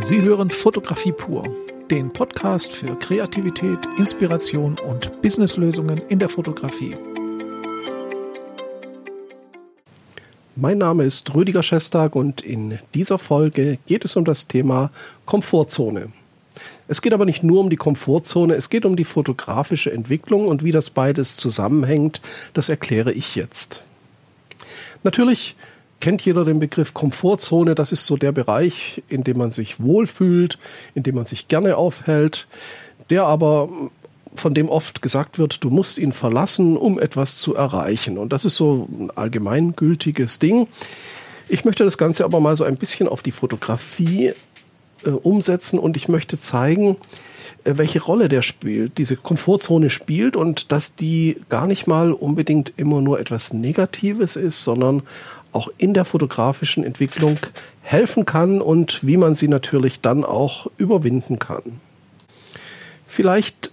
Sie hören Fotografie pur, den Podcast für Kreativität, Inspiration und Businesslösungen in der Fotografie. Mein Name ist Rüdiger Schestag und in dieser Folge geht es um das Thema Komfortzone. Es geht aber nicht nur um die Komfortzone, es geht um die fotografische Entwicklung und wie das beides zusammenhängt, das erkläre ich jetzt. Natürlich kennt jeder den Begriff Komfortzone. Das ist so der Bereich, in dem man sich wohlfühlt, in dem man sich gerne aufhält, der aber von dem oft gesagt wird, du musst ihn verlassen, um etwas zu erreichen. Und das ist so ein allgemeingültiges Ding. Ich möchte das Ganze aber mal so ein bisschen auf die Fotografie äh, umsetzen und ich möchte zeigen, äh, welche Rolle der spielt, diese Komfortzone spielt und dass die gar nicht mal unbedingt immer nur etwas Negatives ist, sondern auch in der fotografischen Entwicklung helfen kann und wie man sie natürlich dann auch überwinden kann. Vielleicht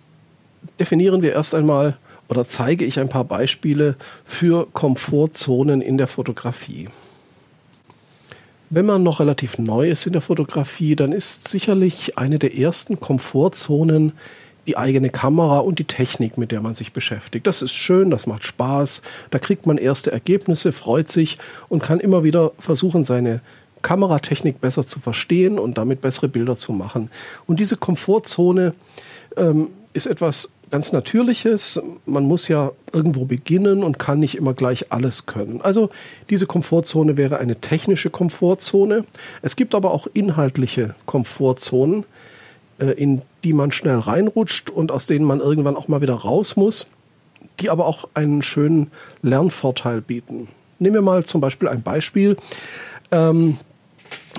definieren wir erst einmal oder zeige ich ein paar Beispiele für Komfortzonen in der Fotografie. Wenn man noch relativ neu ist in der Fotografie, dann ist sicherlich eine der ersten Komfortzonen die eigene Kamera und die Technik, mit der man sich beschäftigt. Das ist schön, das macht Spaß, da kriegt man erste Ergebnisse, freut sich und kann immer wieder versuchen, seine Kameratechnik besser zu verstehen und damit bessere Bilder zu machen. Und diese Komfortzone ähm, ist etwas ganz Natürliches. Man muss ja irgendwo beginnen und kann nicht immer gleich alles können. Also diese Komfortzone wäre eine technische Komfortzone. Es gibt aber auch inhaltliche Komfortzonen. Äh, in die man schnell reinrutscht und aus denen man irgendwann auch mal wieder raus muss, die aber auch einen schönen Lernvorteil bieten. Nehmen wir mal zum Beispiel ein Beispiel. Ähm,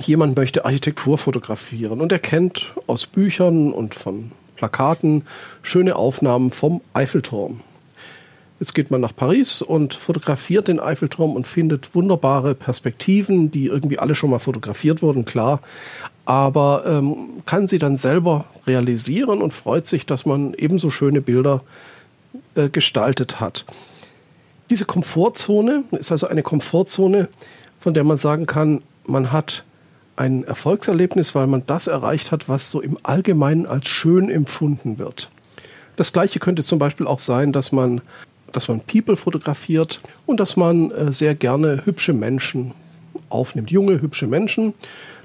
jemand möchte Architektur fotografieren und er kennt aus Büchern und von Plakaten schöne Aufnahmen vom Eiffelturm. Jetzt geht man nach Paris und fotografiert den Eiffelturm und findet wunderbare Perspektiven, die irgendwie alle schon mal fotografiert wurden, klar aber ähm, kann sie dann selber realisieren und freut sich, dass man ebenso schöne Bilder äh, gestaltet hat. Diese Komfortzone ist also eine Komfortzone, von der man sagen kann, man hat ein Erfolgserlebnis, weil man das erreicht hat, was so im Allgemeinen als schön empfunden wird. Das gleiche könnte zum Beispiel auch sein, dass man, dass man People fotografiert und dass man äh, sehr gerne hübsche Menschen aufnimmt, junge, hübsche Menschen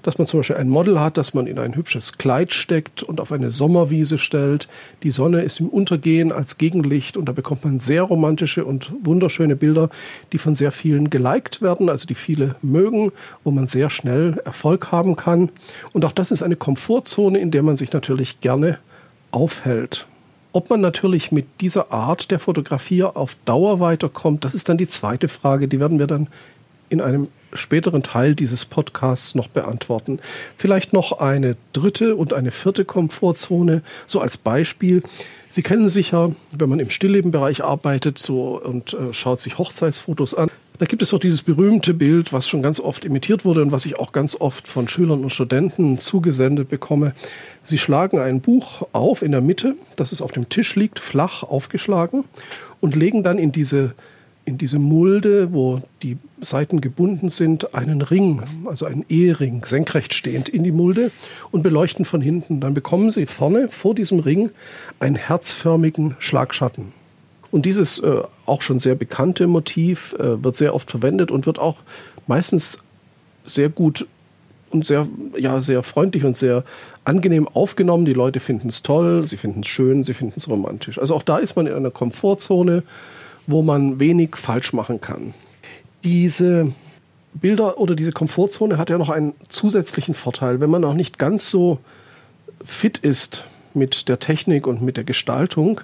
dass man zum Beispiel ein Model hat, das man in ein hübsches Kleid steckt und auf eine Sommerwiese stellt. Die Sonne ist im Untergehen als Gegenlicht und da bekommt man sehr romantische und wunderschöne Bilder, die von sehr vielen geliked werden, also die viele mögen, wo man sehr schnell Erfolg haben kann. Und auch das ist eine Komfortzone, in der man sich natürlich gerne aufhält. Ob man natürlich mit dieser Art der Fotografie auf Dauer weiterkommt, das ist dann die zweite Frage. Die werden wir dann in einem späteren Teil dieses Podcasts noch beantworten. Vielleicht noch eine dritte und eine vierte Komfortzone, so als Beispiel. Sie kennen sicher, wenn man im Stilllebenbereich arbeitet so, und äh, schaut sich Hochzeitsfotos an, da gibt es auch dieses berühmte Bild, was schon ganz oft imitiert wurde und was ich auch ganz oft von Schülern und Studenten zugesendet bekomme. Sie schlagen ein Buch auf in der Mitte, das es auf dem Tisch liegt, flach aufgeschlagen und legen dann in diese in diese Mulde, wo die Seiten gebunden sind, einen Ring, also einen Ehering, senkrecht stehend in die Mulde und beleuchten von hinten. Dann bekommen Sie vorne vor diesem Ring einen herzförmigen Schlagschatten. Und dieses äh, auch schon sehr bekannte Motiv äh, wird sehr oft verwendet und wird auch meistens sehr gut und sehr, ja, sehr freundlich und sehr angenehm aufgenommen. Die Leute finden es toll, sie finden es schön, sie finden es romantisch. Also auch da ist man in einer Komfortzone wo man wenig falsch machen kann. Diese Bilder oder diese Komfortzone hat ja noch einen zusätzlichen Vorteil. Wenn man noch nicht ganz so fit ist mit der Technik und mit der Gestaltung,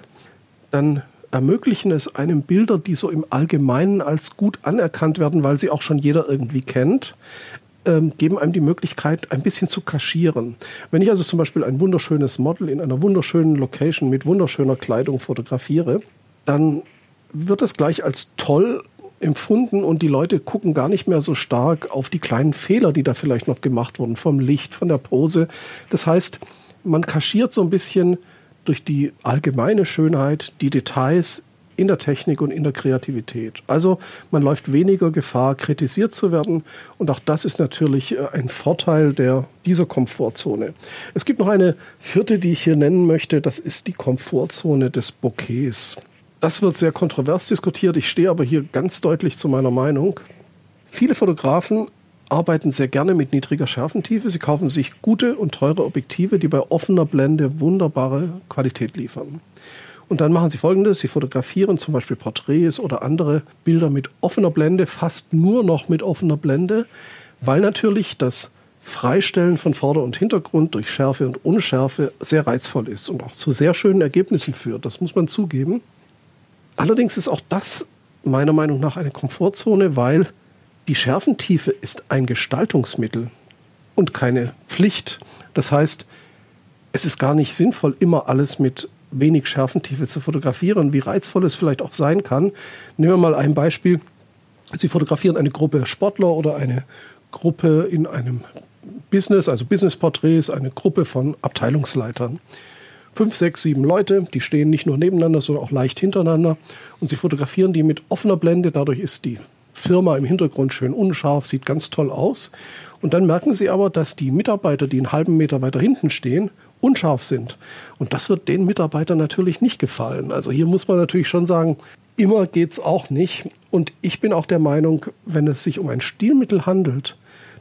dann ermöglichen es einem Bilder, die so im Allgemeinen als gut anerkannt werden, weil sie auch schon jeder irgendwie kennt, ähm, geben einem die Möglichkeit, ein bisschen zu kaschieren. Wenn ich also zum Beispiel ein wunderschönes Model in einer wunderschönen Location mit wunderschöner Kleidung fotografiere, dann wird das gleich als toll empfunden und die Leute gucken gar nicht mehr so stark auf die kleinen Fehler, die da vielleicht noch gemacht wurden, vom Licht, von der Pose. Das heißt, man kaschiert so ein bisschen durch die allgemeine Schönheit die Details in der Technik und in der Kreativität. Also man läuft weniger Gefahr, kritisiert zu werden. Und auch das ist natürlich äh, ein Vorteil der, dieser Komfortzone. Es gibt noch eine vierte, die ich hier nennen möchte. Das ist die Komfortzone des Bouquets. Das wird sehr kontrovers diskutiert. Ich stehe aber hier ganz deutlich zu meiner Meinung. Viele Fotografen arbeiten sehr gerne mit niedriger Schärfentiefe. Sie kaufen sich gute und teure Objektive, die bei offener Blende wunderbare Qualität liefern. Und dann machen sie folgendes: Sie fotografieren zum Beispiel Porträts oder andere Bilder mit offener Blende, fast nur noch mit offener Blende, weil natürlich das Freistellen von Vorder- und Hintergrund durch Schärfe und Unschärfe sehr reizvoll ist und auch zu sehr schönen Ergebnissen führt. Das muss man zugeben. Allerdings ist auch das meiner Meinung nach eine Komfortzone, weil die Schärfentiefe ist ein Gestaltungsmittel und keine Pflicht. Das heißt, es ist gar nicht sinnvoll, immer alles mit wenig Schärfentiefe zu fotografieren, wie reizvoll es vielleicht auch sein kann. Nehmen wir mal ein Beispiel. Sie fotografieren eine Gruppe Sportler oder eine Gruppe in einem Business, also Businessporträts, eine Gruppe von Abteilungsleitern. Fünf, sechs, sieben Leute, die stehen nicht nur nebeneinander, sondern auch leicht hintereinander. Und sie fotografieren die mit offener Blende. Dadurch ist die Firma im Hintergrund schön unscharf, sieht ganz toll aus. Und dann merken sie aber, dass die Mitarbeiter, die einen halben Meter weiter hinten stehen, unscharf sind. Und das wird den Mitarbeitern natürlich nicht gefallen. Also hier muss man natürlich schon sagen, immer geht es auch nicht. Und ich bin auch der Meinung, wenn es sich um ein Stilmittel handelt,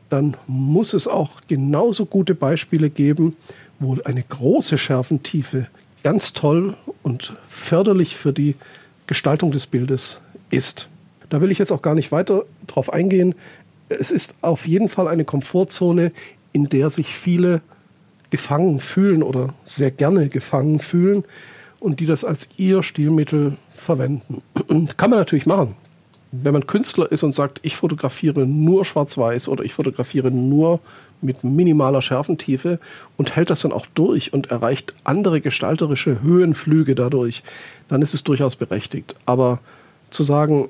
dann muss es auch genauso gute Beispiele geben, wo eine große Schärfentiefe ganz toll und förderlich für die Gestaltung des Bildes ist. Da will ich jetzt auch gar nicht weiter drauf eingehen. Es ist auf jeden Fall eine Komfortzone, in der sich viele gefangen fühlen oder sehr gerne gefangen fühlen und die das als ihr Stilmittel verwenden. Kann man natürlich machen. Wenn man Künstler ist und sagt, ich fotografiere nur schwarz-weiß oder ich fotografiere nur mit minimaler Schärfentiefe und hält das dann auch durch und erreicht andere gestalterische Höhenflüge dadurch, dann ist es durchaus berechtigt. Aber zu sagen,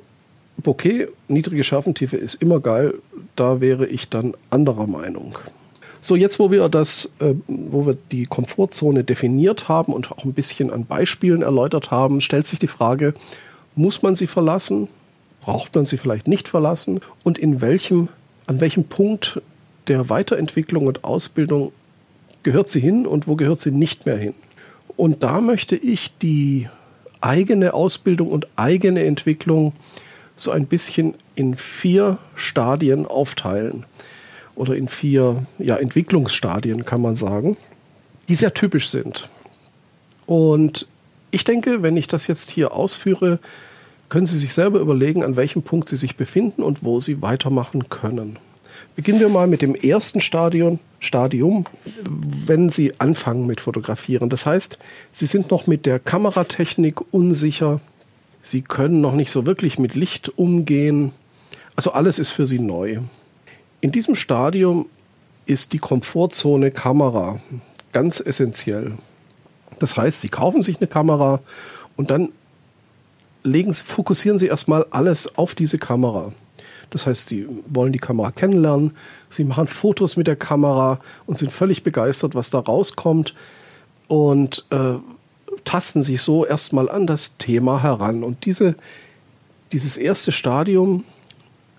Bokeh, niedrige Schärfentiefe ist immer geil, da wäre ich dann anderer Meinung. So, jetzt wo wir das, äh, wo wir die Komfortzone definiert haben und auch ein bisschen an Beispielen erläutert haben, stellt sich die Frage, muss man sie verlassen? Braucht man sie vielleicht nicht verlassen? Und in welchem, an welchem Punkt der Weiterentwicklung und Ausbildung gehört sie hin und wo gehört sie nicht mehr hin? Und da möchte ich die eigene Ausbildung und eigene Entwicklung so ein bisschen in vier Stadien aufteilen oder in vier ja, Entwicklungsstadien, kann man sagen, die sehr typisch sind. Und ich denke, wenn ich das jetzt hier ausführe, können Sie sich selber überlegen, an welchem Punkt Sie sich befinden und wo Sie weitermachen können. Beginnen wir mal mit dem ersten Stadion, Stadium, wenn Sie anfangen mit Fotografieren. Das heißt, Sie sind noch mit der Kameratechnik unsicher. Sie können noch nicht so wirklich mit Licht umgehen. Also alles ist für Sie neu. In diesem Stadium ist die Komfortzone Kamera ganz essentiell. Das heißt, Sie kaufen sich eine Kamera und dann legen, fokussieren Sie erstmal alles auf diese Kamera. Das heißt, Sie wollen die Kamera kennenlernen, Sie machen Fotos mit der Kamera und sind völlig begeistert, was da rauskommt und äh, tasten sich so erstmal an das Thema heran. Und diese, dieses erste Stadium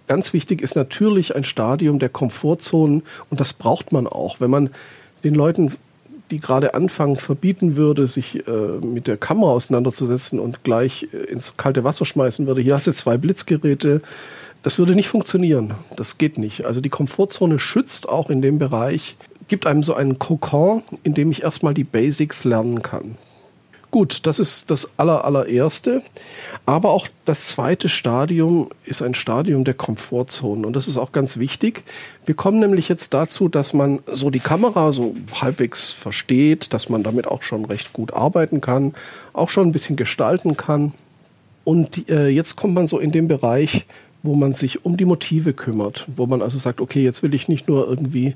ganz wichtig ist natürlich ein Stadium der Komfortzonen und das braucht man auch. Wenn man den Leuten, die gerade anfangen, verbieten würde, sich äh, mit der Kamera auseinanderzusetzen und gleich äh, ins kalte Wasser schmeißen würde, hier hast du zwei Blitzgeräte, das würde nicht funktionieren. Das geht nicht. Also die Komfortzone schützt auch in dem Bereich, gibt einem so einen Kokon, in dem ich erstmal die Basics lernen kann. Gut, das ist das aller, allererste. Aber auch das zweite Stadium ist ein Stadium der Komfortzone. Und das ist auch ganz wichtig. Wir kommen nämlich jetzt dazu, dass man so die Kamera so halbwegs versteht, dass man damit auch schon recht gut arbeiten kann, auch schon ein bisschen gestalten kann. Und äh, jetzt kommt man so in den Bereich, wo man sich um die Motive kümmert, wo man also sagt, okay, jetzt will ich nicht nur irgendwie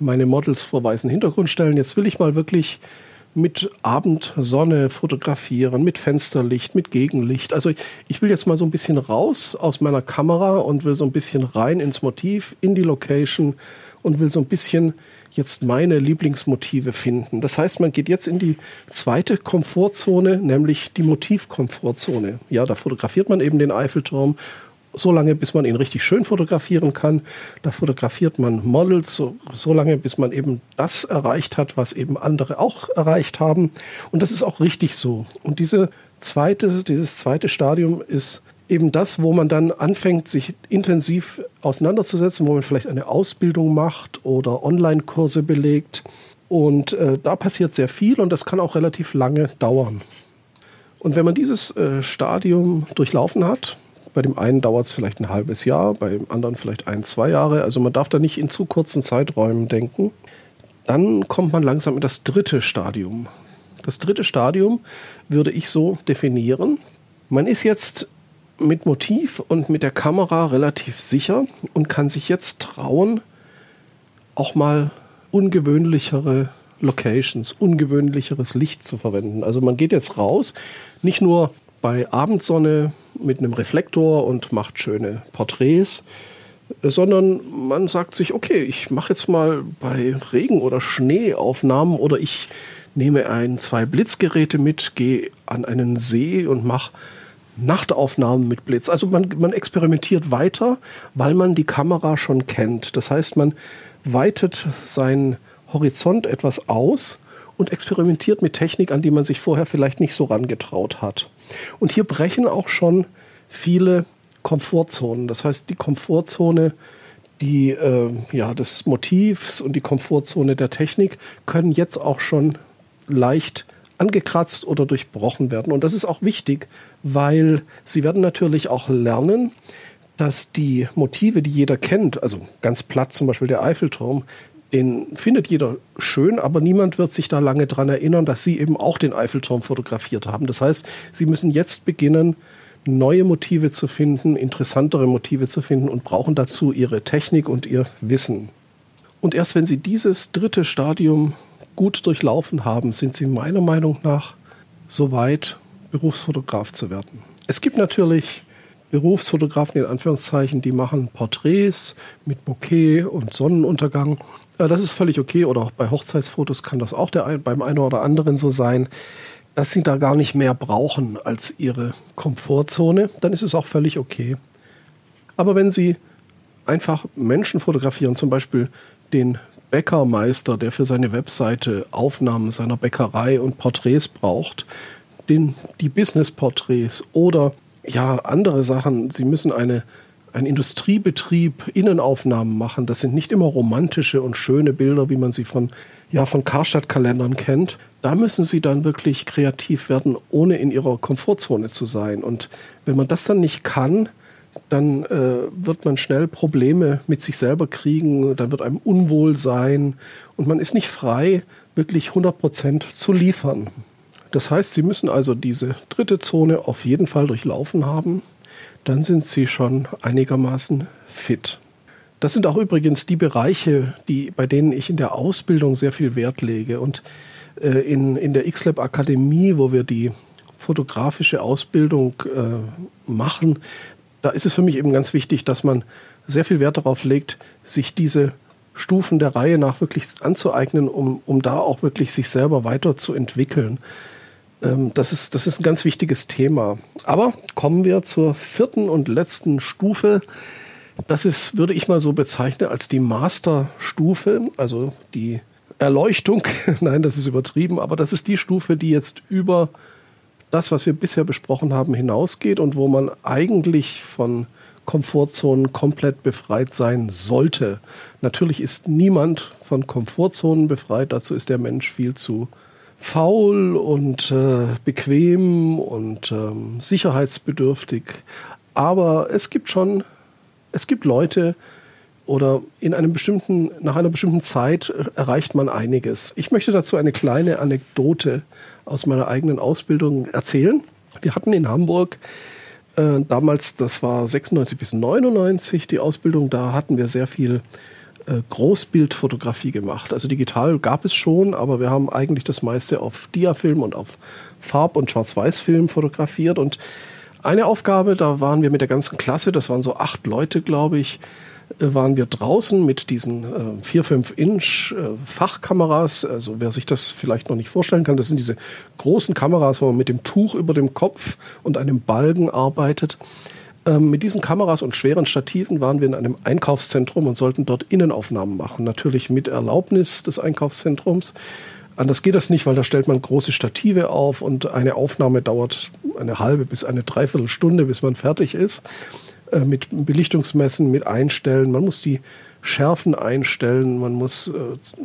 meine Models vor weißen Hintergrund stellen, jetzt will ich mal wirklich mit Abendsonne fotografieren, mit Fensterlicht, mit Gegenlicht. Also ich will jetzt mal so ein bisschen raus aus meiner Kamera und will so ein bisschen rein ins Motiv, in die Location und will so ein bisschen jetzt meine Lieblingsmotive finden. Das heißt, man geht jetzt in die zweite Komfortzone, nämlich die Motivkomfortzone. Ja, da fotografiert man eben den Eiffelturm so lange, bis man ihn richtig schön fotografieren kann. Da fotografiert man Models so, so lange, bis man eben das erreicht hat, was eben andere auch erreicht haben. Und das ist auch richtig so. Und diese zweite, dieses zweite Stadium ist eben das, wo man dann anfängt, sich intensiv auseinanderzusetzen, wo man vielleicht eine Ausbildung macht oder Online-Kurse belegt. Und äh, da passiert sehr viel und das kann auch relativ lange dauern. Und wenn man dieses äh, Stadium durchlaufen hat, bei dem einen dauert es vielleicht ein halbes Jahr, beim anderen vielleicht ein, zwei Jahre. Also man darf da nicht in zu kurzen Zeiträumen denken. Dann kommt man langsam in das dritte Stadium. Das dritte Stadium würde ich so definieren. Man ist jetzt mit Motiv und mit der Kamera relativ sicher und kann sich jetzt trauen, auch mal ungewöhnlichere Locations, ungewöhnlicheres Licht zu verwenden. Also man geht jetzt raus, nicht nur bei Abendsonne mit einem Reflektor und macht schöne Porträts, sondern man sagt sich, okay, ich mache jetzt mal bei Regen oder Schnee Aufnahmen oder ich nehme ein, zwei Blitzgeräte mit, gehe an einen See und mache Nachtaufnahmen mit Blitz. Also man, man experimentiert weiter, weil man die Kamera schon kennt. Das heißt, man weitet seinen Horizont etwas aus und experimentiert mit Technik, an die man sich vorher vielleicht nicht so rangetraut hat. Und hier brechen auch schon viele Komfortzonen. Das heißt, die Komfortzone die, äh, ja, des Motivs und die Komfortzone der Technik können jetzt auch schon leicht angekratzt oder durchbrochen werden. Und das ist auch wichtig, weil sie werden natürlich auch lernen, dass die Motive, die jeder kennt, also ganz platt zum Beispiel der Eiffelturm, den findet jeder schön, aber niemand wird sich da lange dran erinnern, dass sie eben auch den Eiffelturm fotografiert haben. Das heißt, sie müssen jetzt beginnen, neue Motive zu finden, interessantere Motive zu finden und brauchen dazu ihre Technik und ihr Wissen. Und erst wenn sie dieses dritte Stadium gut durchlaufen haben, sind sie meiner Meinung nach so weit, Berufsfotograf zu werden. Es gibt natürlich Berufsfotografen in Anführungszeichen, die machen Porträts mit Bouquet und Sonnenuntergang. Das ist völlig okay. Oder auch bei Hochzeitsfotos kann das auch der, beim einen oder anderen so sein, dass sie da gar nicht mehr brauchen als ihre Komfortzone. Dann ist es auch völlig okay. Aber wenn sie einfach Menschen fotografieren, zum Beispiel den Bäckermeister, der für seine Webseite Aufnahmen seiner Bäckerei und Porträts braucht, den, die Business-Porträts oder ja, andere Sachen. Sie müssen eine, ein Industriebetrieb Innenaufnahmen machen. Das sind nicht immer romantische und schöne Bilder, wie man sie von, ja, von Karstadt-Kalendern kennt. Da müssen sie dann wirklich kreativ werden, ohne in ihrer Komfortzone zu sein. Und wenn man das dann nicht kann, dann äh, wird man schnell Probleme mit sich selber kriegen, dann wird einem unwohl sein und man ist nicht frei, wirklich 100% zu liefern. Das heißt, Sie müssen also diese dritte Zone auf jeden Fall durchlaufen haben, dann sind Sie schon einigermaßen fit. Das sind auch übrigens die Bereiche, die, bei denen ich in der Ausbildung sehr viel Wert lege. Und äh, in, in der XLab Akademie, wo wir die fotografische Ausbildung äh, machen, da ist es für mich eben ganz wichtig, dass man sehr viel Wert darauf legt, sich diese Stufen der Reihe nach wirklich anzueignen, um, um da auch wirklich sich selber weiterzuentwickeln. Ähm, das, ist, das ist ein ganz wichtiges Thema. Aber kommen wir zur vierten und letzten Stufe. Das ist, würde ich mal so bezeichnen, als die Masterstufe, also die Erleuchtung. Nein, das ist übertrieben, aber das ist die Stufe, die jetzt über das, was wir bisher besprochen haben, hinausgeht und wo man eigentlich von Komfortzonen komplett befreit sein sollte. Natürlich ist niemand von Komfortzonen befreit, dazu ist der Mensch viel zu faul und äh, bequem und ähm, sicherheitsbedürftig. Aber es gibt schon, es gibt Leute, oder in einem bestimmten, nach einer bestimmten Zeit erreicht man einiges. Ich möchte dazu eine kleine Anekdote aus meiner eigenen Ausbildung erzählen. Wir hatten in Hamburg äh, damals, das war 96 bis 99 die Ausbildung, da hatten wir sehr viel Großbildfotografie gemacht. Also digital gab es schon, aber wir haben eigentlich das meiste auf Diafilm und auf Farb- und Schwarz-Weiß-Film fotografiert. Und eine Aufgabe, da waren wir mit der ganzen Klasse, das waren so acht Leute, glaube ich, äh, waren wir draußen mit diesen äh, 4, 5 Inch äh, Fachkameras. Also wer sich das vielleicht noch nicht vorstellen kann, das sind diese großen Kameras, wo man mit dem Tuch über dem Kopf und einem Balgen arbeitet. Ähm, mit diesen Kameras und schweren Stativen waren wir in einem Einkaufszentrum und sollten dort Innenaufnahmen machen. Natürlich mit Erlaubnis des Einkaufszentrums. Anders geht das nicht, weil da stellt man große Stative auf und eine Aufnahme dauert eine halbe bis eine Dreiviertelstunde, bis man fertig ist. Äh, mit Belichtungsmessen, mit Einstellen. Man muss die Schärfen einstellen, man muss äh,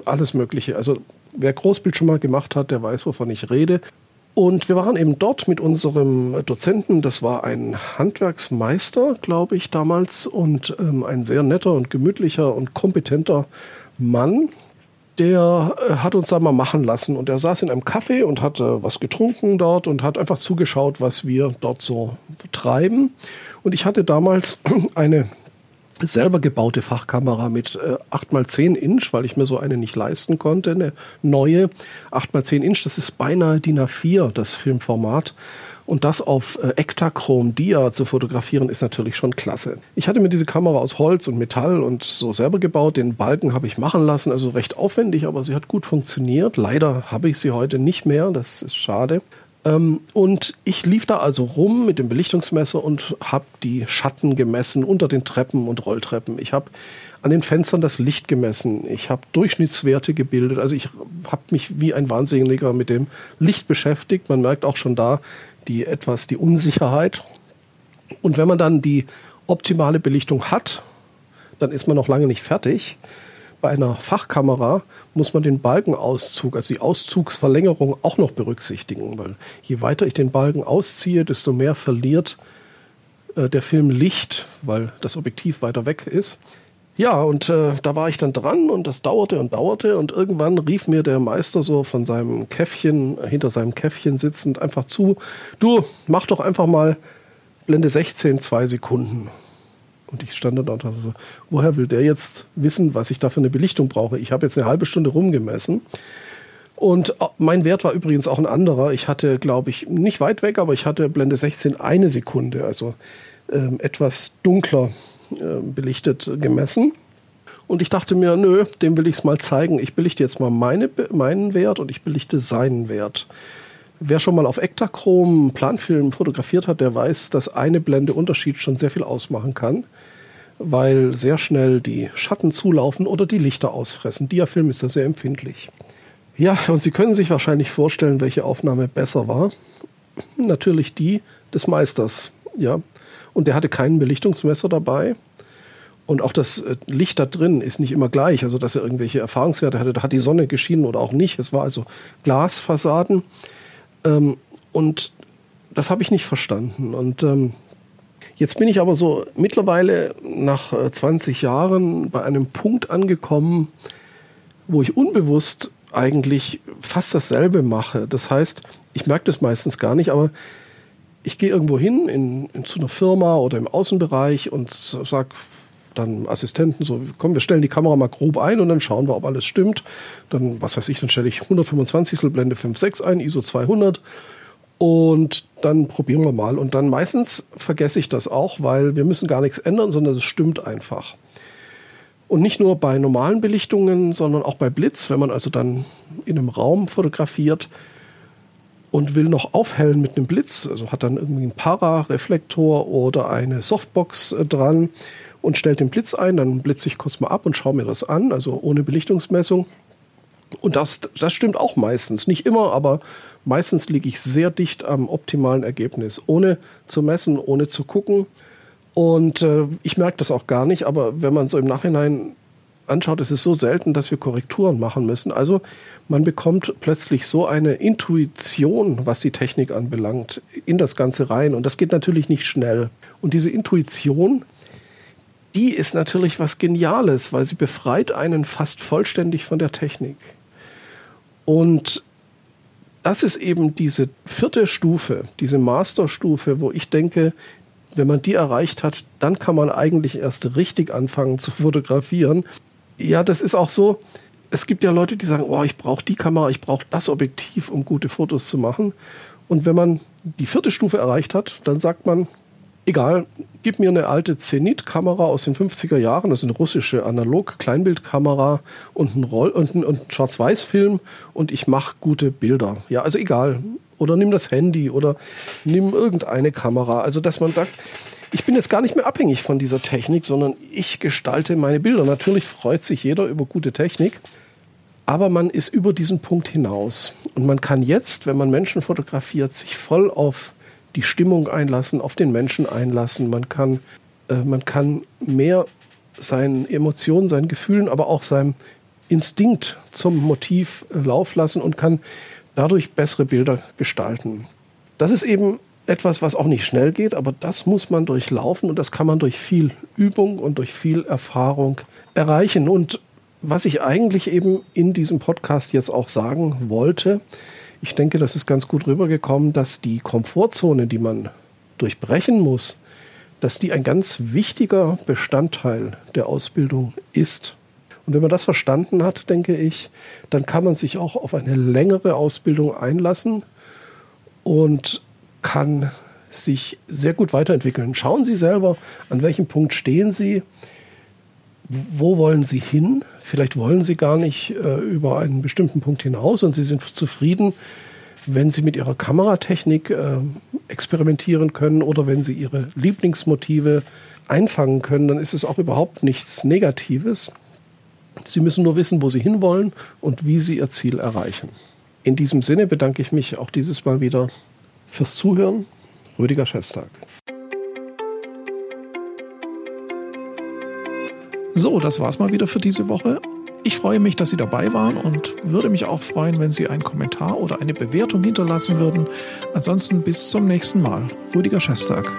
alles Mögliche. Also wer Großbild schon mal gemacht hat, der weiß, wovon ich rede. Und wir waren eben dort mit unserem Dozenten, das war ein Handwerksmeister, glaube ich, damals, und ähm, ein sehr netter und gemütlicher und kompetenter Mann, der äh, hat uns da mal machen lassen. Und er saß in einem Café und hat äh, was getrunken dort und hat einfach zugeschaut, was wir dort so treiben. Und ich hatte damals eine selber gebaute Fachkamera mit äh, 8x10 Inch, weil ich mir so eine nicht leisten konnte, eine neue 8x10 Inch, das ist beinahe DIN A4, das Filmformat. Und das auf äh, Ektachrom Dia zu fotografieren, ist natürlich schon klasse. Ich hatte mir diese Kamera aus Holz und Metall und so selber gebaut. Den Balken habe ich machen lassen, also recht aufwendig, aber sie hat gut funktioniert. Leider habe ich sie heute nicht mehr, das ist schade. Ähm, und ich lief da also rum mit dem Belichtungsmesser und habe die Schatten gemessen unter den Treppen und Rolltreppen. Ich habe an den Fenstern das Licht gemessen. Ich habe Durchschnittswerte gebildet. Also ich habe mich wie ein Wahnsinniger mit dem Licht beschäftigt. Man merkt auch schon da die etwas die Unsicherheit. Und wenn man dann die optimale Belichtung hat, dann ist man noch lange nicht fertig bei einer Fachkamera muss man den Balkenauszug, also die Auszugsverlängerung auch noch berücksichtigen, weil je weiter ich den Balken ausziehe, desto mehr verliert äh, der Film Licht, weil das Objektiv weiter weg ist. Ja, und äh, da war ich dann dran und das dauerte und dauerte und irgendwann rief mir der Meister so von seinem Käffchen, hinter seinem Käffchen sitzend, einfach zu, du, mach doch einfach mal Blende 16, zwei Sekunden. Und ich stand dann da und dachte so, woher will der jetzt wissen, was ich da für eine Belichtung brauche? Ich habe jetzt eine halbe Stunde rumgemessen. Und äh, mein Wert war übrigens auch ein anderer. Ich hatte, glaube ich, nicht weit weg, aber ich hatte Blende 16 eine Sekunde, also ähm, etwas dunkler äh, belichtet gemessen. Und ich dachte mir, nö, dem will ich es mal zeigen. Ich belichte jetzt mal meine, meinen Wert und ich belichte seinen Wert. Wer schon mal auf Ektachrom Planfilm fotografiert hat, der weiß, dass eine Blende Unterschied schon sehr viel ausmachen kann weil sehr schnell die Schatten zulaufen oder die Lichter ausfressen. Diafilm ist da sehr empfindlich. Ja, und Sie können sich wahrscheinlich vorstellen, welche Aufnahme besser war. Natürlich die des Meisters, ja. Und der hatte keinen Belichtungsmesser dabei. Und auch das äh, Licht da drin ist nicht immer gleich, also dass er irgendwelche Erfahrungswerte hatte. Da hat die Sonne geschienen oder auch nicht. Es war also Glasfassaden. Ähm, und das habe ich nicht verstanden. Und ähm, Jetzt bin ich aber so mittlerweile nach 20 äh, Jahren bei einem Punkt angekommen, wo ich unbewusst eigentlich fast dasselbe mache. Das heißt, ich merke das meistens gar nicht, aber ich gehe irgendwo hin in, in, zu einer Firma oder im Außenbereich und sage dann Assistenten so, komm, wir stellen die Kamera mal grob ein und dann schauen wir, ob alles stimmt. Dann, was weiß ich, dann stelle ich 125 Blende 5.6 ein, ISO 200 und dann probieren wir mal. Und dann meistens vergesse ich das auch, weil wir müssen gar nichts ändern, sondern es stimmt einfach. Und nicht nur bei normalen Belichtungen, sondern auch bei Blitz, wenn man also dann in einem Raum fotografiert und will noch aufhellen mit einem Blitz, also hat dann irgendwie einen Para-Reflektor oder eine Softbox äh, dran und stellt den Blitz ein, dann blitze ich kurz mal ab und schaue mir das an, also ohne Belichtungsmessung. Und das, das stimmt auch meistens. Nicht immer, aber Meistens liege ich sehr dicht am optimalen Ergebnis, ohne zu messen, ohne zu gucken. Und äh, ich merke das auch gar nicht, aber wenn man so im Nachhinein anschaut, ist es so selten, dass wir Korrekturen machen müssen. Also man bekommt plötzlich so eine Intuition, was die Technik anbelangt, in das Ganze rein. Und das geht natürlich nicht schnell. Und diese Intuition, die ist natürlich was Geniales, weil sie befreit einen fast vollständig von der Technik. Und das ist eben diese vierte Stufe, diese Masterstufe, wo ich denke, wenn man die erreicht hat, dann kann man eigentlich erst richtig anfangen zu fotografieren. Ja, das ist auch so. Es gibt ja Leute, die sagen, oh, ich brauche die Kamera, ich brauche das Objektiv, um gute Fotos zu machen. Und wenn man die vierte Stufe erreicht hat, dann sagt man, Egal, gib mir eine alte Zenit-Kamera aus den 50er Jahren, das ist eine russische Analog-Kleinbildkamera und ein, Roll und ein, und ein Schwarz-Weiß-Film und ich mache gute Bilder. Ja, also egal. Oder nimm das Handy oder nimm irgendeine Kamera. Also, dass man sagt, ich bin jetzt gar nicht mehr abhängig von dieser Technik, sondern ich gestalte meine Bilder. Natürlich freut sich jeder über gute Technik, aber man ist über diesen Punkt hinaus. Und man kann jetzt, wenn man Menschen fotografiert, sich voll auf die Stimmung einlassen, auf den Menschen einlassen. Man kann, äh, man kann mehr seinen Emotionen, seinen Gefühlen, aber auch seinem Instinkt zum Motiv äh, Lauf lassen und kann dadurch bessere Bilder gestalten. Das ist eben etwas, was auch nicht schnell geht, aber das muss man durchlaufen und das kann man durch viel Übung und durch viel Erfahrung erreichen. Und was ich eigentlich eben in diesem Podcast jetzt auch sagen wollte, ich denke, das ist ganz gut rübergekommen, dass die Komfortzone, die man durchbrechen muss, dass die ein ganz wichtiger Bestandteil der Ausbildung ist. Und wenn man das verstanden hat, denke ich, dann kann man sich auch auf eine längere Ausbildung einlassen und kann sich sehr gut weiterentwickeln. Schauen Sie selber, an welchem Punkt stehen Sie, wo wollen Sie hin? Vielleicht wollen Sie gar nicht äh, über einen bestimmten Punkt hinaus und Sie sind zufrieden, wenn Sie mit Ihrer Kameratechnik äh, experimentieren können oder wenn Sie Ihre Lieblingsmotive einfangen können, dann ist es auch überhaupt nichts Negatives. Sie müssen nur wissen, wo Sie hinwollen und wie Sie Ihr Ziel erreichen. In diesem Sinne bedanke ich mich auch dieses Mal wieder fürs Zuhören. Rüdiger Schestag. So, das war's mal wieder für diese Woche. Ich freue mich, dass Sie dabei waren und würde mich auch freuen, wenn Sie einen Kommentar oder eine Bewertung hinterlassen würden. Ansonsten bis zum nächsten Mal. Rüdiger Schestag.